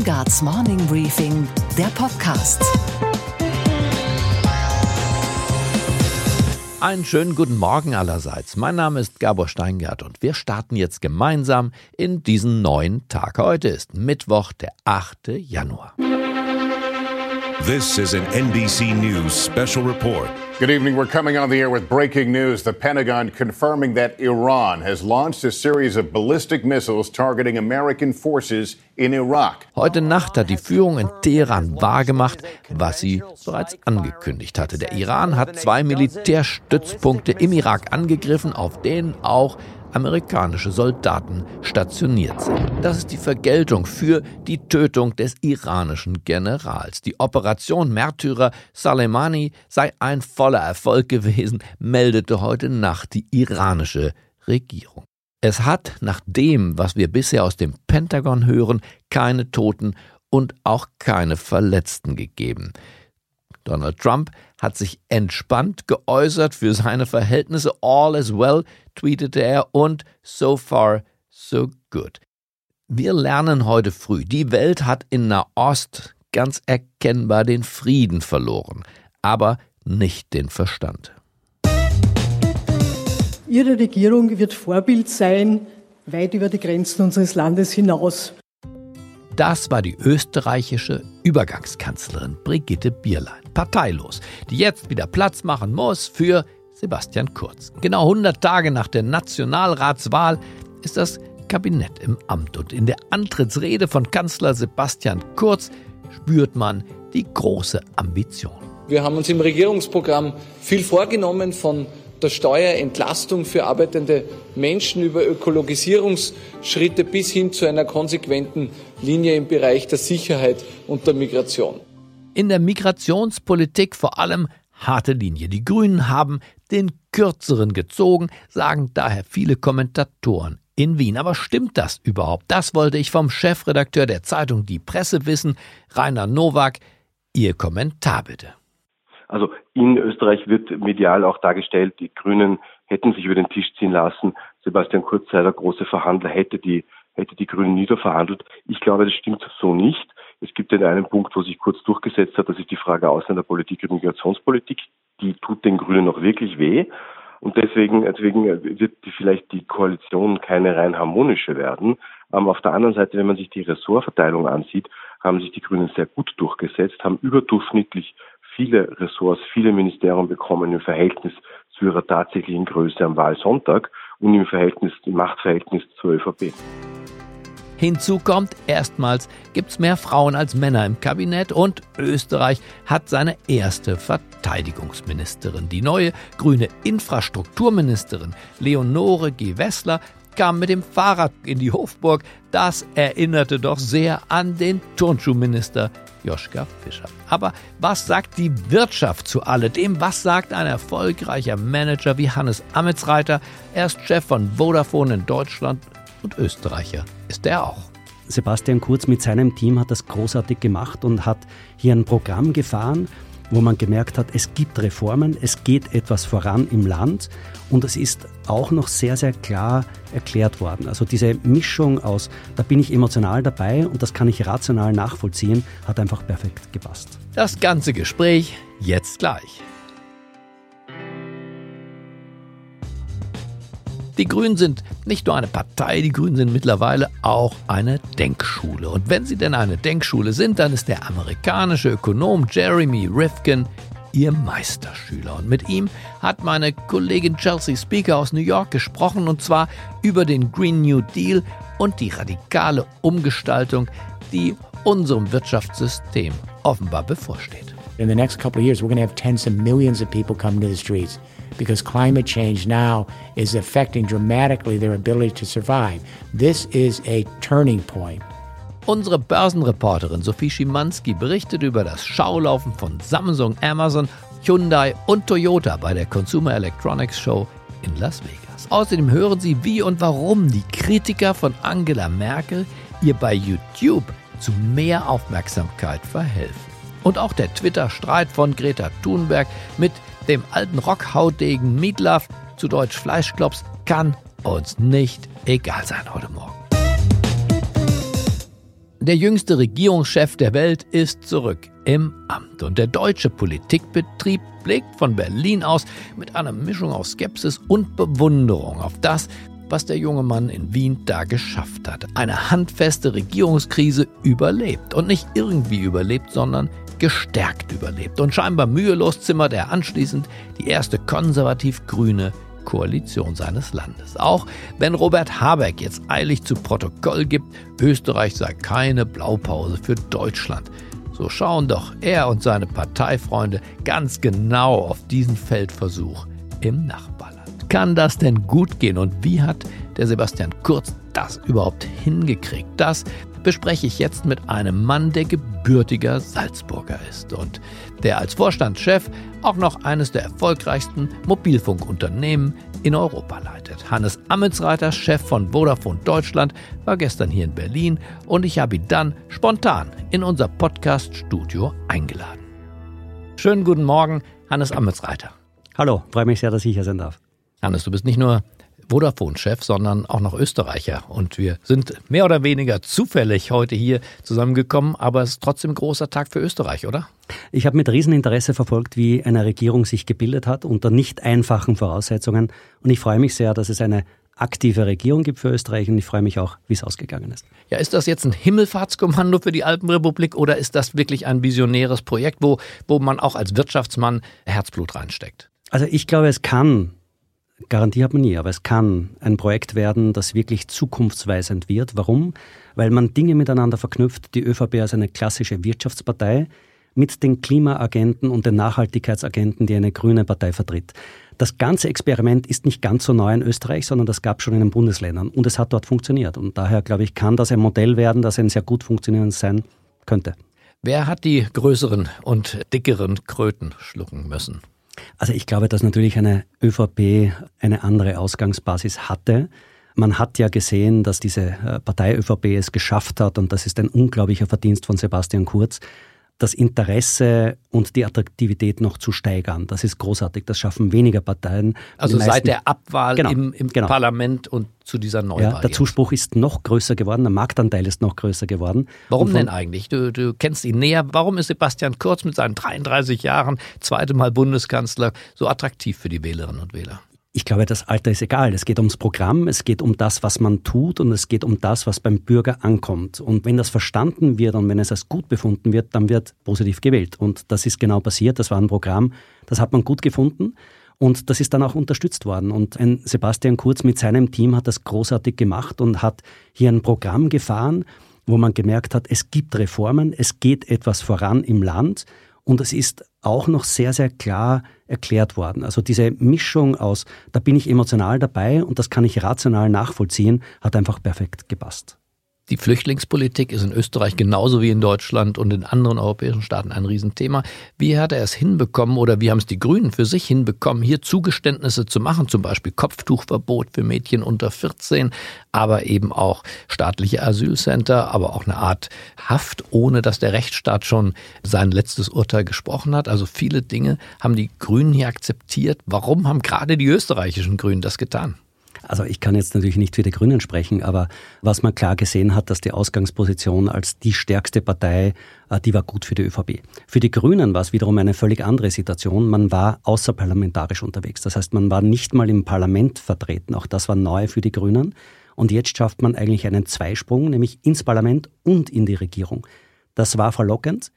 Steingarts Morning Briefing, der Podcast. Einen schönen guten Morgen allerseits. Mein Name ist Gabor Steingart und wir starten jetzt gemeinsam in diesen neuen Tag. Heute ist Mittwoch, der 8. Januar. This is an NBC News special report. Good evening. We're coming on the air with breaking news. The Pentagon confirming that Iran has launched a series of ballistic missiles targeting American forces in Iraq. Heute Nacht hat die Führung in Teheran wahrgemacht, was sie bereits angekündigt hatte. Der Iran hat zwei Militärstützpunkte im Irak angegriffen, auf denen auch amerikanische Soldaten stationiert sind. Das ist die Vergeltung für die Tötung des iranischen Generals. Die Operation Märtyrer Soleimani sei ein voller Erfolg gewesen, meldete heute Nacht die iranische Regierung. Es hat nach dem, was wir bisher aus dem Pentagon hören, keine Toten und auch keine Verletzten gegeben. Donald Trump hat sich entspannt geäußert für seine Verhältnisse. All is well, tweetete er, und so far, so good. Wir lernen heute früh, die Welt hat in Nahost ganz erkennbar den Frieden verloren, aber nicht den Verstand. Ihre Regierung wird Vorbild sein, weit über die Grenzen unseres Landes hinaus. Das war die österreichische Übergangskanzlerin Brigitte Bierlein, parteilos, die jetzt wieder Platz machen muss für Sebastian Kurz. Genau 100 Tage nach der Nationalratswahl ist das Kabinett im Amt und in der Antrittsrede von Kanzler Sebastian Kurz spürt man die große Ambition. Wir haben uns im Regierungsprogramm viel vorgenommen von der Steuerentlastung für arbeitende Menschen über Ökologisierungsschritte bis hin zu einer konsequenten Linie im Bereich der Sicherheit und der Migration. In der Migrationspolitik vor allem harte Linie. Die Grünen haben den kürzeren gezogen, sagen daher viele Kommentatoren in Wien. Aber stimmt das überhaupt? Das wollte ich vom Chefredakteur der Zeitung Die Presse wissen, Rainer Nowak. Ihr Kommentar bitte. Also in Österreich wird medial auch dargestellt, die Grünen hätten sich über den Tisch ziehen lassen. Sebastian Kurz sei der große Verhandler, hätte die, hätte die Grünen niederverhandelt. Ich glaube, das stimmt so nicht. Es gibt den einen Punkt, wo sich Kurz durchgesetzt hat, das ist die Frage Ausländerpolitik und Migrationspolitik. Die tut den Grünen noch wirklich weh. Und deswegen, deswegen wird vielleicht die Koalition keine rein harmonische werden. Aber auf der anderen Seite, wenn man sich die Ressortverteilung ansieht, haben sich die Grünen sehr gut durchgesetzt, haben überdurchschnittlich viele Ressorts, viele Ministerien bekommen im Verhältnis zu ihrer tatsächlichen Größe am Wahlsonntag und im Verhältnis, im Machtverhältnis zur ÖVP. Hinzu kommt, erstmals gibt es mehr Frauen als Männer im Kabinett und Österreich hat seine erste Verteidigungsministerin. Die neue grüne Infrastrukturministerin Leonore G. Wessler kam mit dem Fahrrad in die Hofburg. Das erinnerte doch sehr an den Turnschuhminister Joschka Fischer. Aber was sagt die Wirtschaft zu alledem? Was sagt ein erfolgreicher Manager wie Hannes Ametsreiter? Er ist Chef von Vodafone in Deutschland und Österreicher ist er auch. Sebastian Kurz mit seinem Team hat das großartig gemacht und hat hier ein Programm gefahren, wo man gemerkt hat, es gibt Reformen, es geht etwas voran im Land und es ist auch noch sehr, sehr klar erklärt worden. Also diese Mischung aus, da bin ich emotional dabei und das kann ich rational nachvollziehen, hat einfach perfekt gepasst. Das ganze Gespräch jetzt gleich. Die Grünen sind nicht nur eine Partei, die Grünen sind mittlerweile auch eine Denkschule. Und wenn sie denn eine Denkschule sind, dann ist der amerikanische Ökonom Jeremy Rifkin ihr Meisterschüler. Und mit ihm hat meine Kollegin Chelsea Speaker aus New York gesprochen, und zwar über den Green New Deal und die radikale Umgestaltung, die unserem Wirtschaftssystem offenbar bevorsteht. In the next couple of years, we're going to have tens of millions of people coming to the streets. because climate change now is affecting dramatically their ability to survive. This is a turning point. Unsere Börsenreporterin Sophie Schimanski berichtet über das Schaulaufen von Samsung, Amazon, Hyundai und Toyota bei der Consumer Electronics Show in Las Vegas. Außerdem hören Sie, wie und warum die Kritiker von Angela Merkel ihr bei YouTube zu mehr Aufmerksamkeit verhelfen. Und auch der Twitter-Streit von Greta Thunberg mit dem alten Rockhautdegen Meatloaf, zu Deutsch Fleischklops, kann uns nicht egal sein heute Morgen. Der jüngste Regierungschef der Welt ist zurück im Amt und der deutsche Politikbetrieb blickt von Berlin aus mit einer Mischung aus Skepsis und Bewunderung auf das, was der junge Mann in Wien da geschafft hat. Eine handfeste Regierungskrise überlebt und nicht irgendwie überlebt, sondern gestärkt überlebt. Und scheinbar mühelos zimmert er anschließend die erste konservativ-grüne Koalition seines Landes. Auch wenn Robert Habeck jetzt eilig zu Protokoll gibt, Österreich sei keine Blaupause für Deutschland. So schauen doch er und seine Parteifreunde ganz genau auf diesen Feldversuch im Nachbarland. Kann das denn gut gehen und wie hat der Sebastian Kurz das überhaupt hingekriegt? Das bespreche ich jetzt mit einem Mann, der gebürtiger Salzburger ist und der als Vorstandschef auch noch eines der erfolgreichsten Mobilfunkunternehmen in Europa leitet. Hannes Ammelsreiter, Chef von Vodafone Deutschland, war gestern hier in Berlin und ich habe ihn dann spontan in unser Podcast-Studio eingeladen. Schönen guten Morgen, Hannes Ammelsreiter. Hallo, freue mich sehr, dass ich hier sein darf. Hannes, du bist nicht nur Vodafone-Chef, sondern auch noch Österreicher. Und wir sind mehr oder weniger zufällig heute hier zusammengekommen, aber es ist trotzdem ein großer Tag für Österreich, oder? Ich habe mit Rieseninteresse verfolgt, wie eine Regierung sich gebildet hat unter nicht einfachen Voraussetzungen. Und ich freue mich sehr, dass es eine aktive Regierung gibt für Österreich und ich freue mich auch, wie es ausgegangen ist. Ja, ist das jetzt ein Himmelfahrtskommando für die Alpenrepublik oder ist das wirklich ein visionäres Projekt, wo, wo man auch als Wirtschaftsmann Herzblut reinsteckt? Also ich glaube, es kann Garantie hat man nie, aber es kann ein Projekt werden, das wirklich zukunftsweisend wird. Warum? Weil man Dinge miteinander verknüpft. Die ÖVP als eine klassische Wirtschaftspartei mit den Klimaagenten und den Nachhaltigkeitsagenten, die eine grüne Partei vertritt. Das ganze Experiment ist nicht ganz so neu in Österreich, sondern das gab es schon in den Bundesländern und es hat dort funktioniert. Und daher, glaube ich, kann das ein Modell werden, das ein sehr gut funktionierendes sein könnte. Wer hat die größeren und dickeren Kröten schlucken müssen? Also ich glaube, dass natürlich eine ÖVP eine andere Ausgangsbasis hatte. Man hat ja gesehen, dass diese äh, Partei ÖVP es geschafft hat, und das ist ein unglaublicher Verdienst von Sebastian Kurz, das Interesse und die Attraktivität noch zu steigern. Das ist großartig. Das schaffen weniger Parteien. Also seit der Abwahl genau, im, im genau. Parlament und zu dieser Neuwahl. Ja, der Zuspruch ist noch größer geworden, der Marktanteil ist noch größer geworden. Warum denn eigentlich? Du, du kennst ihn näher. Warum ist Sebastian Kurz mit seinen 33 Jahren, zweite Mal Bundeskanzler, so attraktiv für die Wählerinnen und Wähler? Ich glaube, das Alter ist egal. Es geht ums Programm, es geht um das, was man tut und es geht um das, was beim Bürger ankommt. Und wenn das verstanden wird und wenn es als gut befunden wird, dann wird positiv gewählt. Und das ist genau passiert. Das war ein Programm, das hat man gut gefunden. Und das ist dann auch unterstützt worden. Und ein Sebastian Kurz mit seinem Team hat das großartig gemacht und hat hier ein Programm gefahren, wo man gemerkt hat, es gibt Reformen, es geht etwas voran im Land und es ist auch noch sehr, sehr klar erklärt worden. Also diese Mischung aus, da bin ich emotional dabei und das kann ich rational nachvollziehen, hat einfach perfekt gepasst. Die Flüchtlingspolitik ist in Österreich genauso wie in Deutschland und in anderen europäischen Staaten ein Riesenthema. Wie hat er es hinbekommen oder wie haben es die Grünen für sich hinbekommen, hier Zugeständnisse zu machen, zum Beispiel Kopftuchverbot für Mädchen unter 14, aber eben auch staatliche Asylcenter, aber auch eine Art Haft, ohne dass der Rechtsstaat schon sein letztes Urteil gesprochen hat. Also viele Dinge haben die Grünen hier akzeptiert. Warum haben gerade die österreichischen Grünen das getan? Also ich kann jetzt natürlich nicht für die Grünen sprechen, aber was man klar gesehen hat, dass die Ausgangsposition als die stärkste Partei, äh, die war gut für die ÖVP. Für die Grünen war es wiederum eine völlig andere Situation. Man war außerparlamentarisch unterwegs. Das heißt, man war nicht mal im Parlament vertreten. Auch das war neu für die Grünen. Und jetzt schafft man eigentlich einen Zweisprung, nämlich ins Parlament und in die Regierung. Das war verlockend.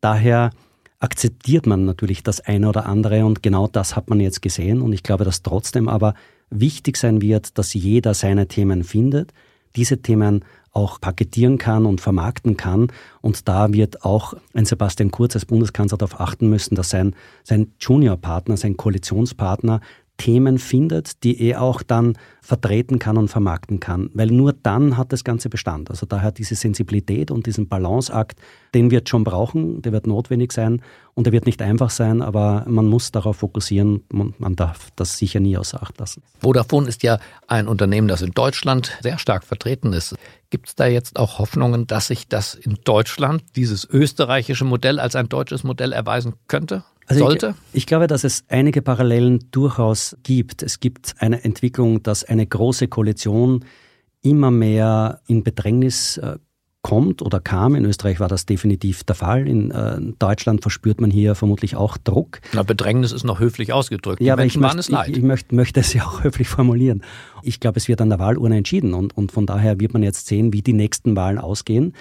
Daher akzeptiert man natürlich das eine oder andere und genau das hat man jetzt gesehen. Und ich glaube, dass trotzdem aber wichtig sein wird, dass jeder seine Themen findet, diese Themen auch paketieren kann und vermarkten kann. Und da wird auch ein Sebastian Kurz als Bundeskanzler darauf achten müssen, dass sein, sein Juniorpartner, sein Koalitionspartner Themen findet, die er auch dann vertreten kann und vermarkten kann. Weil nur dann hat das Ganze Bestand. Also daher diese Sensibilität und diesen Balanceakt, den wird schon brauchen, der wird notwendig sein und der wird nicht einfach sein, aber man muss darauf fokussieren, man, man darf das sicher nie außer Acht lassen. Vodafone ist ja ein Unternehmen, das in Deutschland sehr stark vertreten ist. Gibt es da jetzt auch Hoffnungen, dass sich das in Deutschland, dieses österreichische Modell, als ein deutsches Modell erweisen könnte? Also sollte? Ich, ich, glaube, dass es einige Parallelen durchaus gibt. Es gibt eine Entwicklung, dass eine große Koalition immer mehr in Bedrängnis äh, kommt oder kam. In Österreich war das definitiv der Fall. In äh, Deutschland verspürt man hier vermutlich auch Druck. Na, Bedrängnis ist noch höflich ausgedrückt. Die ja, aber Menschen ich, möchte, ich, ich möchte, möchte es ja auch höflich formulieren. Ich glaube, es wird an der Wahlurne entschieden und, und von daher wird man jetzt sehen, wie die nächsten Wahlen ausgehen.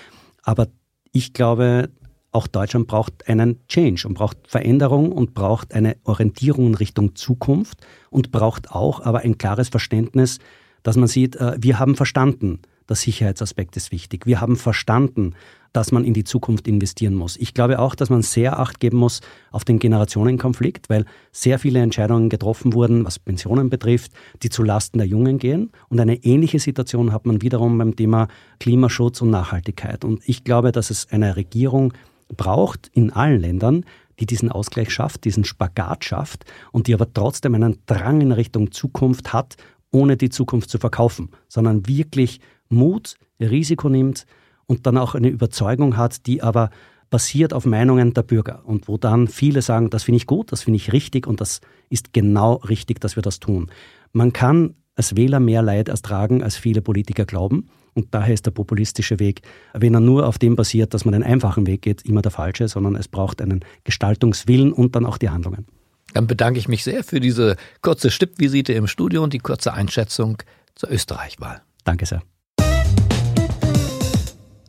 Aber ich glaube, auch Deutschland braucht einen Change und braucht Veränderung und braucht eine Orientierung in Richtung Zukunft und braucht auch aber ein klares Verständnis, dass man sieht, äh, wir haben verstanden, der Sicherheitsaspekt ist wichtig. Wir haben verstanden, dass man in die Zukunft investieren muss. Ich glaube auch, dass man sehr Acht geben muss auf den Generationenkonflikt, weil sehr viele Entscheidungen getroffen wurden, was Pensionen betrifft, die zu Lasten der Jungen gehen. Und eine ähnliche Situation hat man wiederum beim Thema Klimaschutz und Nachhaltigkeit. Und ich glaube, dass es eine Regierung braucht in allen Ländern, die diesen Ausgleich schafft, diesen Spagat schafft und die aber trotzdem einen Drang in Richtung Zukunft hat, ohne die Zukunft zu verkaufen, sondern wirklich Mut, Risiko nimmt und dann auch eine Überzeugung hat, die aber basiert auf Meinungen der Bürger und wo dann viele sagen, das finde ich gut, das finde ich richtig und das ist genau richtig, dass wir das tun. Man kann als Wähler mehr Leid ertragen, als viele Politiker glauben. Und daher ist der populistische Weg, wenn er nur auf dem basiert, dass man einen einfachen Weg geht, immer der falsche, sondern es braucht einen Gestaltungswillen und dann auch die Handlungen. Dann bedanke ich mich sehr für diese kurze Stippvisite im Studio und die kurze Einschätzung zur Österreich-Wahl. Danke sehr.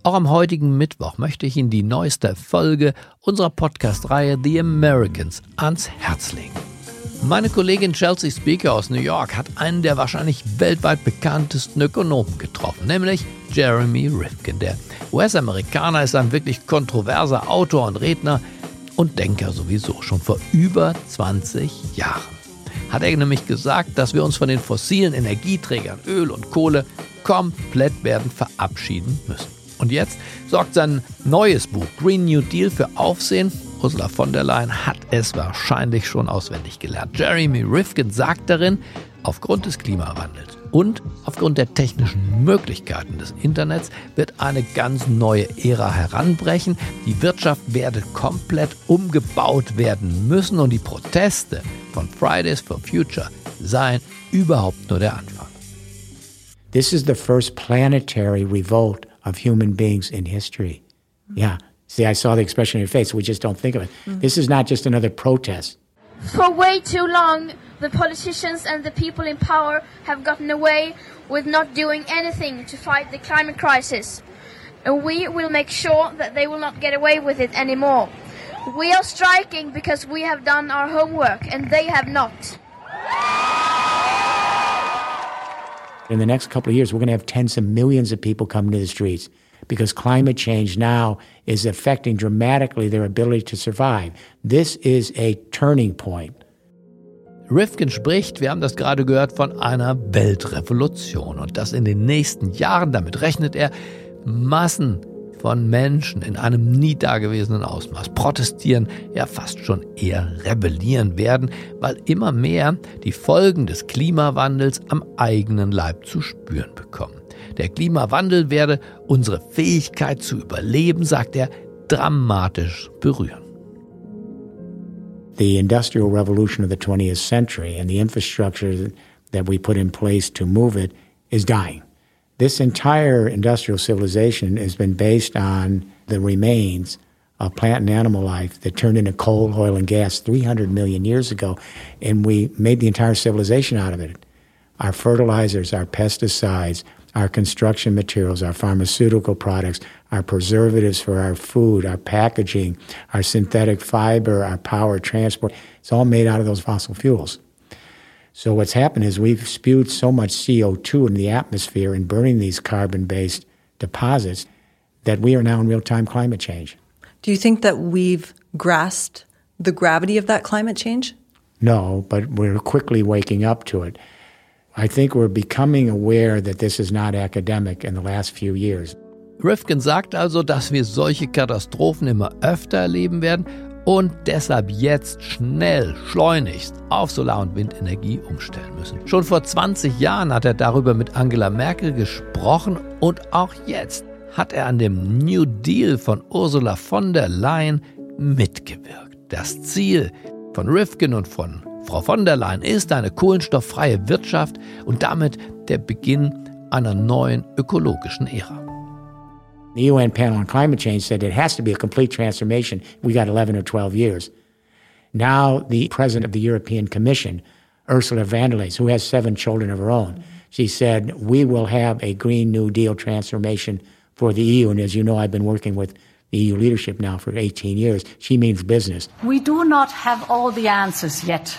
Auch am heutigen Mittwoch möchte ich Ihnen die neueste Folge unserer Podcast-Reihe The Americans ans Herz legen. Meine Kollegin Chelsea Speaker aus New York hat einen der wahrscheinlich weltweit bekanntesten Ökonomen getroffen, nämlich Jeremy Rifkin. Der US-Amerikaner ist ein wirklich kontroverser Autor und Redner und Denker sowieso schon vor über 20 Jahren. Hat er nämlich gesagt, dass wir uns von den fossilen Energieträgern Öl und Kohle komplett werden verabschieden müssen. Und jetzt sorgt sein neues Buch Green New Deal für Aufsehen. Ursula von der Leyen hat es wahrscheinlich schon auswendig gelernt. Jeremy Rifkin sagt darin, aufgrund des Klimawandels und aufgrund der technischen Möglichkeiten des Internets wird eine ganz neue Ära heranbrechen. Die Wirtschaft werde komplett umgebaut werden müssen und die Proteste von Fridays for Future seien überhaupt nur der Anfang. This is the first planetary revolt of human beings in history. Yeah. See, I saw the expression in your face. We just don't think of it. Mm-hmm. This is not just another protest. For way too long, the politicians and the people in power have gotten away with not doing anything to fight the climate crisis. And we will make sure that they will not get away with it anymore. We are striking because we have done our homework and they have not. In the next couple of years, we're going to have tens of millions of people coming to the streets because climate change now is affecting dramatically their ability to survive. This is a turning point. Rifkin spricht, wir haben das gerade gehört, von einer Weltrevolution und dass in den nächsten Jahren, damit rechnet er, Massen von Menschen in einem nie dagewesenen Ausmaß protestieren, ja fast schon eher rebellieren werden, weil immer mehr die Folgen des Klimawandels am eigenen Leib zu spüren bekommen. Der Klimawandel werde unsere Fähigkeit zu überleben, sagt er, dramatisch berühren. The industrial revolution of the 20th century and the infrastructure that we put in place to move it is dying. This entire industrial civilization has been based on the remains of plant and animal life that turned into coal, oil, and gas 300 million years ago, and we made the entire civilization out of it. Our fertilizers, our pesticides, our construction materials, our pharmaceutical products, our preservatives for our food, our packaging, our synthetic fiber, our power transport, it's all made out of those fossil fuels. So what's happened is we've spewed so much CO2 in the atmosphere in burning these carbon-based deposits that we are now in real-time climate change. Do you think that we've grasped the gravity of that climate change? No, but we're quickly waking up to it. I think we're becoming aware that this is not academic in the last few years. Rifkin sagt also, dass wir solche Katastrophen immer öfter erleben werden und deshalb jetzt schnell, schleunigst auf Solar- und Windenergie umstellen müssen. Schon vor 20 Jahren hat er darüber mit Angela Merkel gesprochen und auch jetzt hat er an dem New Deal von Ursula von der Leyen mitgewirkt. Das Ziel von Rifkin und von Frau von der Leyen ist eine kohlenstofffreie Wirtschaft und damit der Beginn einer neuen ökologischen Ära. The UN panel on climate change said it has to be a complete transformation. We got 11 or 12 years. Now, the president of the European Commission, Ursula von der Leyen, who has seven children of her own, she said, We will have a Green New Deal transformation for the EU. And as you know, I've been working with the EU leadership now for 18 years. She means business. We do not have all the answers yet,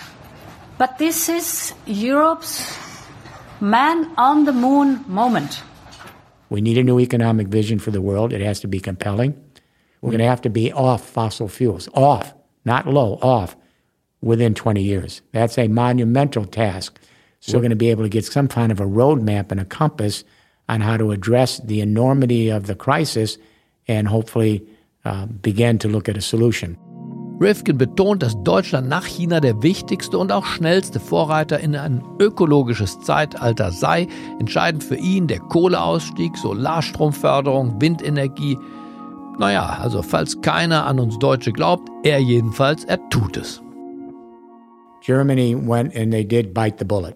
but this is Europe's man on the moon moment. We need a new economic vision for the world. It has to be compelling. We're going to have to be off fossil fuels, off, not low, off, within 20 years. That's a monumental task. So we're going to be able to get some kind of a roadmap and a compass on how to address the enormity of the crisis and hopefully uh, begin to look at a solution. Rifkin betont, dass Deutschland nach China der wichtigste und auch schnellste Vorreiter in ein ökologisches Zeitalter sei. Entscheidend für ihn der Kohleausstieg, Solarstromförderung, Windenergie. Naja, also falls keiner an uns Deutsche glaubt, er jedenfalls, er tut es. Germany went and they did bite the bullet.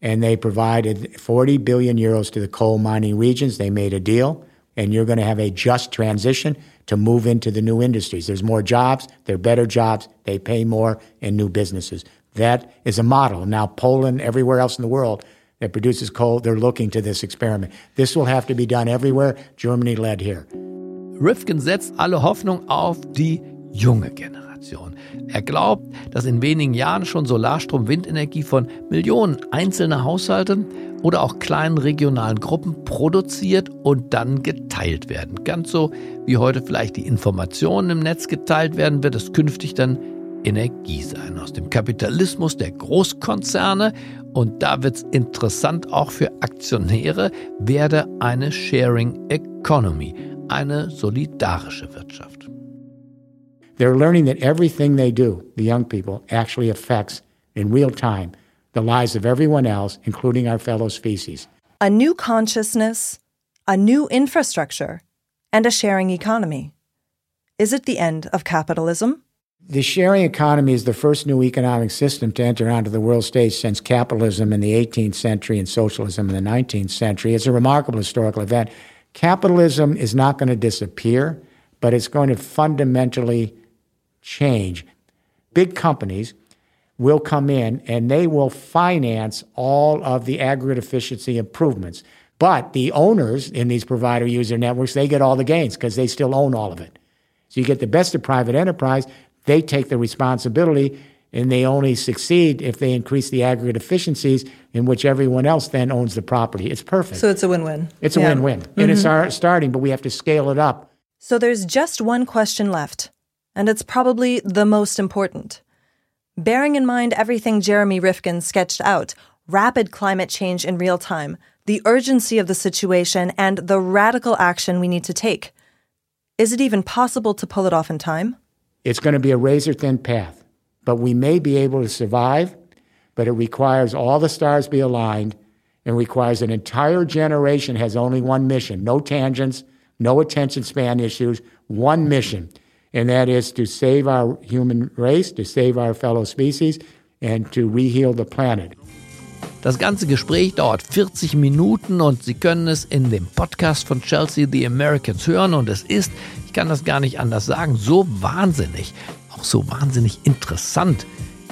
And they provided 40 billion euros to the coal mining regions. They made a deal. And you're going to have a just transition to move into the new industries. There's more jobs, they're better jobs, they pay more, and new businesses. That is a model. Now, Poland, everywhere else in the world that produces coal, they're looking to this experiment. This will have to be done everywhere. Germany led here. Rifkin setzt alle Hoffnung auf die junge Generation. Er glaubt, dass in wenigen Jahren schon Solarstrom, Windenergie von Millionen einzelner Haushalten oder auch kleinen regionalen Gruppen produziert und dann geteilt werden. Ganz so wie heute vielleicht die Informationen im Netz geteilt werden, wird es künftig dann Energie sein aus dem Kapitalismus der Großkonzerne. Und da wird es interessant auch für Aktionäre, werde eine Sharing Economy, eine solidarische Wirtschaft. They're learning that everything they do, the young people, actually affects in real time the lives of everyone else, including our fellow species. A new consciousness, a new infrastructure, and a sharing economy. Is it the end of capitalism? The sharing economy is the first new economic system to enter onto the world stage since capitalism in the 18th century and socialism in the 19th century. It's a remarkable historical event. Capitalism is not going to disappear, but it's going to fundamentally change. Big companies will come in and they will finance all of the aggregate efficiency improvements. But the owners in these provider user networks, they get all the gains because they still own all of it. So you get the best of private enterprise, they take the responsibility and they only succeed if they increase the aggregate efficiencies in which everyone else then owns the property. It's perfect. So it's a win win. It's a yeah. win win. Mm-hmm. And it's our starting, but we have to scale it up. So there's just one question left, and it's probably the most important. Bearing in mind everything Jeremy Rifkin sketched out rapid climate change in real time, the urgency of the situation, and the radical action we need to take. Is it even possible to pull it off in time? It's going to be a razor thin path, but we may be able to survive, but it requires all the stars be aligned and requires an entire generation has only one mission no tangents, no attention span issues, one mission and that is to save our human race, to save our fellow species, and to reheal the planet. Das ganze Gespräch dauert 40 Minuten und Sie können es in dem Podcast von Chelsea The Americans hören und es ist, ich kann das gar nicht anders sagen, so wahnsinnig, auch so wahnsinnig interessant,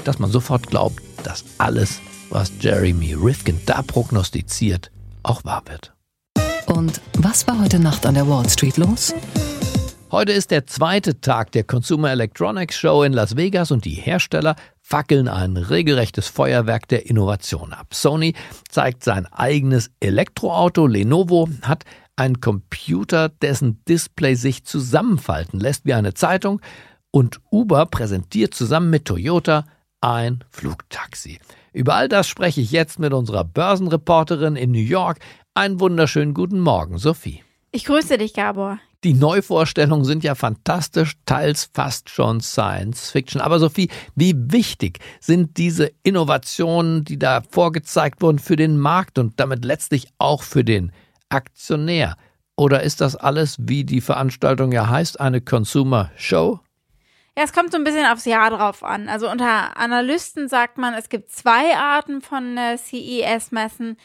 dass man sofort glaubt, dass alles, was Jeremy Rifkin da prognostiziert, auch wahr wird. Und was war heute Nacht an der Wall Street los? Heute ist der zweite Tag der Consumer Electronics Show in Las Vegas und die Hersteller fackeln ein regelrechtes Feuerwerk der Innovation ab. Sony zeigt sein eigenes Elektroauto, Lenovo hat einen Computer, dessen Display sich zusammenfalten lässt wie eine Zeitung und Uber präsentiert zusammen mit Toyota ein Flugtaxi. Über all das spreche ich jetzt mit unserer Börsenreporterin in New York. Einen wunderschönen guten Morgen, Sophie. Ich grüße dich, Gabor. Die Neuvorstellungen sind ja fantastisch, teils fast schon Science Fiction. Aber Sophie, wie wichtig sind diese Innovationen, die da vorgezeigt wurden für den Markt und damit letztlich auch für den Aktionär? Oder ist das alles, wie die Veranstaltung ja heißt, eine Consumer Show? Ja, es kommt so ein bisschen aufs Jahr drauf an. Also unter Analysten sagt man, es gibt zwei Arten von äh, CES-Messen.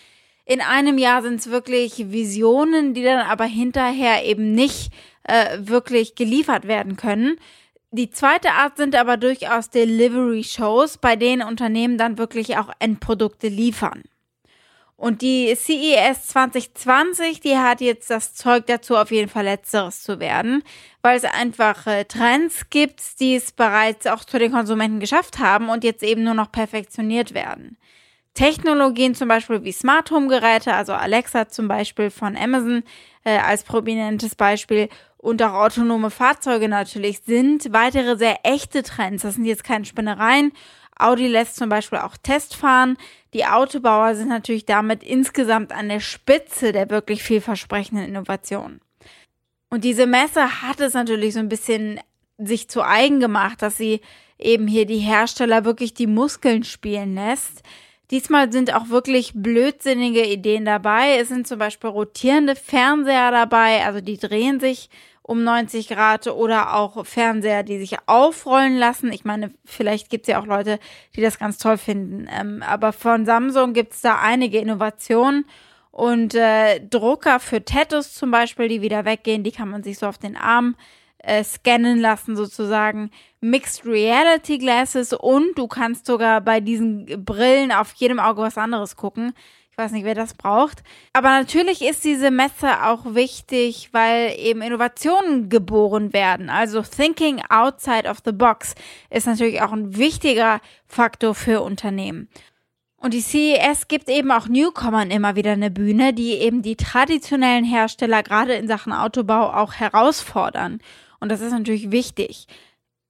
In einem Jahr sind es wirklich Visionen, die dann aber hinterher eben nicht äh, wirklich geliefert werden können. Die zweite Art sind aber durchaus Delivery-Shows, bei denen Unternehmen dann wirklich auch Endprodukte liefern. Und die CES 2020, die hat jetzt das Zeug dazu, auf jeden Fall letzteres zu werden, weil es einfach Trends gibt, die es bereits auch zu den Konsumenten geschafft haben und jetzt eben nur noch perfektioniert werden. Technologien zum Beispiel wie Smart Home Geräte, also Alexa zum Beispiel von Amazon äh, als prominentes Beispiel und auch autonome Fahrzeuge natürlich sind weitere sehr echte Trends. Das sind jetzt keine Spinnereien. Audi lässt zum Beispiel auch Testfahren. Die Autobauer sind natürlich damit insgesamt an der Spitze der wirklich vielversprechenden Innovationen. Und diese Messe hat es natürlich so ein bisschen sich zu eigen gemacht, dass sie eben hier die Hersteller wirklich die Muskeln spielen lässt. Diesmal sind auch wirklich blödsinnige Ideen dabei. Es sind zum Beispiel rotierende Fernseher dabei, also die drehen sich um 90 Grad oder auch Fernseher, die sich aufrollen lassen. Ich meine, vielleicht gibt es ja auch Leute, die das ganz toll finden. Ähm, aber von Samsung gibt es da einige Innovationen. Und äh, Drucker für Tattoos zum Beispiel, die wieder weggehen, die kann man sich so auf den Arm äh, scannen lassen sozusagen. Mixed Reality Glasses und du kannst sogar bei diesen Brillen auf jedem Auge was anderes gucken. Ich weiß nicht, wer das braucht. Aber natürlich ist diese Messe auch wichtig, weil eben Innovationen geboren werden. Also Thinking outside of the box ist natürlich auch ein wichtiger Faktor für Unternehmen. Und die CES gibt eben auch Newcomern immer wieder eine Bühne, die eben die traditionellen Hersteller gerade in Sachen Autobau auch herausfordern. Und das ist natürlich wichtig.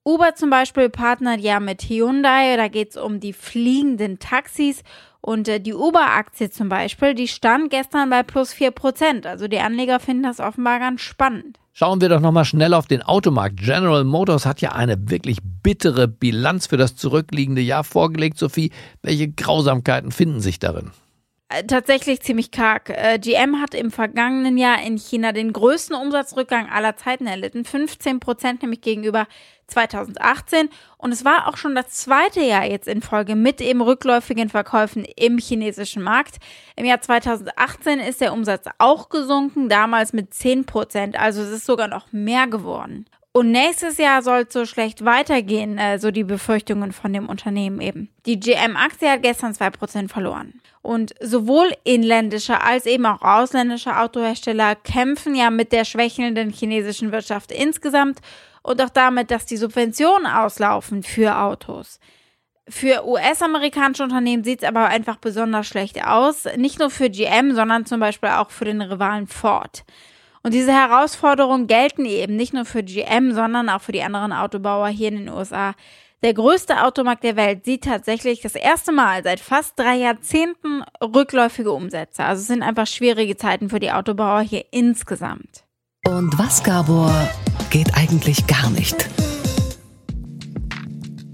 Uber zum Beispiel partnert ja mit Hyundai, da geht es um die fliegenden Taxis und äh, die Uber-Aktie zum Beispiel, die stand gestern bei plus 4%. Also die Anleger finden das offenbar ganz spannend. Schauen wir doch nochmal schnell auf den Automarkt. General Motors hat ja eine wirklich bittere Bilanz für das zurückliegende Jahr vorgelegt. Sophie, welche Grausamkeiten finden sich darin? Äh, tatsächlich ziemlich karg. Äh, GM hat im vergangenen Jahr in China den größten Umsatzrückgang aller Zeiten erlitten, 15 Prozent nämlich gegenüber 2018. Und es war auch schon das zweite Jahr jetzt in Folge mit eben rückläufigen Verkäufen im chinesischen Markt. Im Jahr 2018 ist der Umsatz auch gesunken, damals mit 10 Prozent. Also es ist sogar noch mehr geworden. Und nächstes Jahr soll es so schlecht weitergehen, äh, so die Befürchtungen von dem Unternehmen eben. Die GM-Aktie hat gestern 2% verloren. Und sowohl inländische als eben auch ausländische Autohersteller kämpfen ja mit der schwächelnden chinesischen Wirtschaft insgesamt und auch damit, dass die Subventionen auslaufen für Autos. Für US-amerikanische Unternehmen sieht es aber einfach besonders schlecht aus. Nicht nur für GM, sondern zum Beispiel auch für den Rivalen Ford. Und diese Herausforderungen gelten eben nicht nur für GM, sondern auch für die anderen Autobauer hier in den USA. Der größte Automarkt der Welt sieht tatsächlich das erste Mal seit fast drei Jahrzehnten rückläufige Umsätze. Also es sind einfach schwierige Zeiten für die Autobauer hier insgesamt. Und was, Gabor, geht eigentlich gar nicht?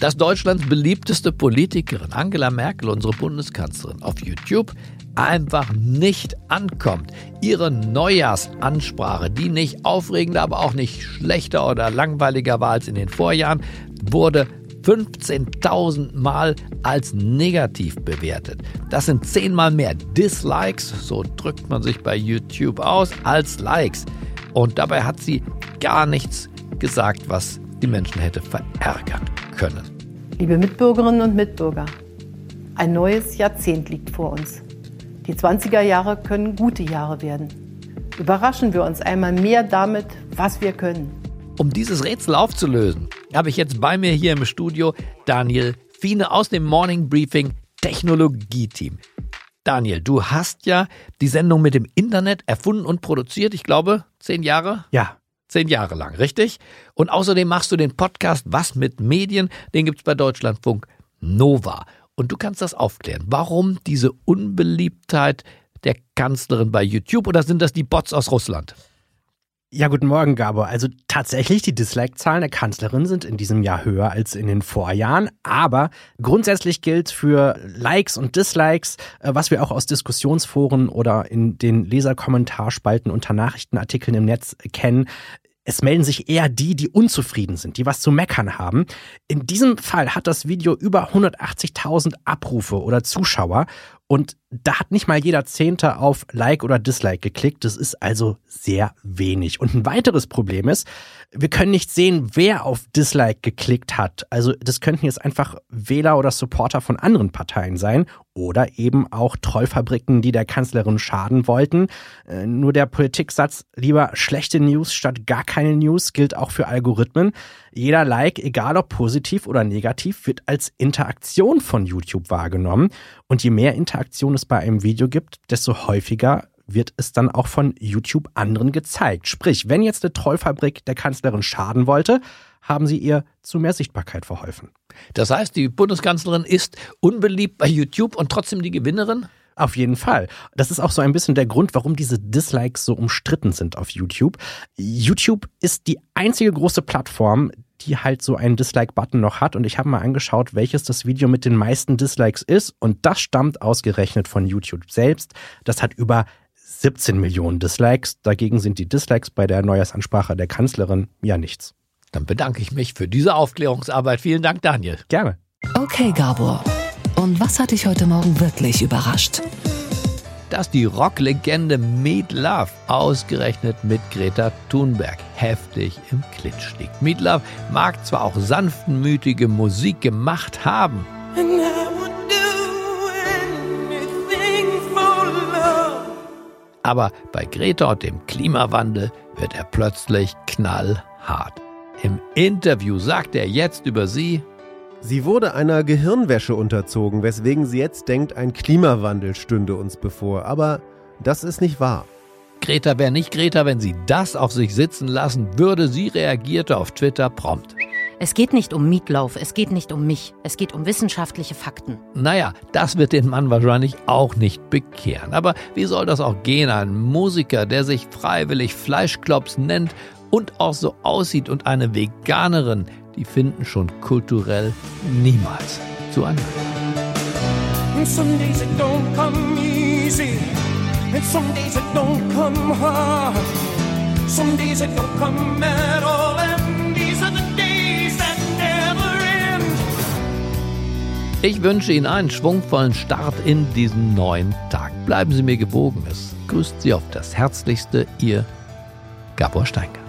Dass Deutschlands beliebteste Politikerin Angela Merkel, unsere Bundeskanzlerin, auf YouTube einfach nicht ankommt. Ihre Neujahrsansprache, die nicht aufregender, aber auch nicht schlechter oder langweiliger war als in den Vorjahren, wurde 15.000 Mal als negativ bewertet. Das sind zehnmal mehr Dislikes, so drückt man sich bei YouTube aus, als Likes. Und dabei hat sie gar nichts gesagt, was die Menschen hätte verärgern können. Liebe Mitbürgerinnen und Mitbürger, ein neues Jahrzehnt liegt vor uns. Die 20er Jahre können gute Jahre werden. Überraschen wir uns einmal mehr damit, was wir können. Um dieses Rätsel aufzulösen, habe ich jetzt bei mir hier im Studio Daniel Fiene aus dem Morning Briefing Technologie-Team. Daniel, du hast ja die Sendung mit dem Internet erfunden und produziert, ich glaube, zehn Jahre? Ja. Zehn Jahre lang, richtig? Und außerdem machst du den Podcast Was mit Medien, den gibt es bei Deutschlandfunk Nova. Und du kannst das aufklären. Warum diese Unbeliebtheit der Kanzlerin bei YouTube oder sind das die Bots aus Russland? Ja, guten Morgen, Gabor. Also tatsächlich, die Dislike-Zahlen der Kanzlerin sind in diesem Jahr höher als in den Vorjahren. Aber grundsätzlich gilt für Likes und Dislikes, äh, was wir auch aus Diskussionsforen oder in den Leserkommentarspalten unter Nachrichtenartikeln im Netz kennen, es melden sich eher die, die unzufrieden sind, die was zu meckern haben. In diesem Fall hat das Video über 180.000 Abrufe oder Zuschauer Und da hat nicht mal jeder Zehnte auf Like oder Dislike geklickt. Das ist also sehr wenig. Und ein weiteres Problem ist, wir können nicht sehen, wer auf Dislike geklickt hat. Also das könnten jetzt einfach Wähler oder Supporter von anderen Parteien sein oder eben auch Trollfabriken, die der Kanzlerin schaden wollten. Äh, nur der Politiksatz, lieber schlechte News statt gar keine News, gilt auch für Algorithmen. Jeder Like, egal ob positiv oder negativ, wird als Interaktion von YouTube wahrgenommen. Und je mehr Interaktion es bei einem Video gibt, desto häufiger wird es dann auch von YouTube anderen gezeigt. Sprich, wenn jetzt eine Trollfabrik der Kanzlerin schaden wollte, haben sie ihr zu mehr Sichtbarkeit verholfen. Das heißt, die Bundeskanzlerin ist unbeliebt bei YouTube und trotzdem die Gewinnerin? Auf jeden Fall. Das ist auch so ein bisschen der Grund, warum diese Dislikes so umstritten sind auf YouTube. YouTube ist die einzige große Plattform, die halt so einen Dislike-Button noch hat. Und ich habe mal angeschaut, welches das Video mit den meisten Dislikes ist. Und das stammt ausgerechnet von YouTube selbst. Das hat über 17 Millionen Dislikes. Dagegen sind die Dislikes bei der Neujahrsansprache der Kanzlerin ja nichts. Dann bedanke ich mich für diese Aufklärungsarbeit. Vielen Dank, Daniel. Gerne. Okay, Gabor. Und was hat dich heute Morgen wirklich überrascht? Dass die Rocklegende Meat Love ausgerechnet mit Greta Thunberg heftig im Clinch liegt. Meat Love mag zwar auch sanftmütige Musik gemacht haben, aber bei Greta und dem Klimawandel wird er plötzlich knallhart. Im Interview sagt er jetzt über sie, Sie wurde einer Gehirnwäsche unterzogen, weswegen sie jetzt denkt, ein Klimawandel stünde uns bevor. Aber das ist nicht wahr. Greta wäre nicht Greta, wenn sie das auf sich sitzen lassen würde. Sie reagierte auf Twitter prompt. Es geht nicht um Mietlauf, es geht nicht um mich, es geht um wissenschaftliche Fakten. Naja, das wird den Mann wahrscheinlich auch nicht bekehren. Aber wie soll das auch gehen? Ein Musiker, der sich freiwillig Fleischklops nennt und auch so aussieht und eine Veganerin, die finden schon kulturell niemals zueinander. Some days it don't come easy, and some days it don't come hard. Some days it don't come at all, and these are the days that never end. Ich wünsche Ihnen einen schwungvollen Start in diesen neuen Tag. Bleiben Sie mir gewogen. Es grüßt Sie auf das Herzlichste, Ihr Gabor Steinke.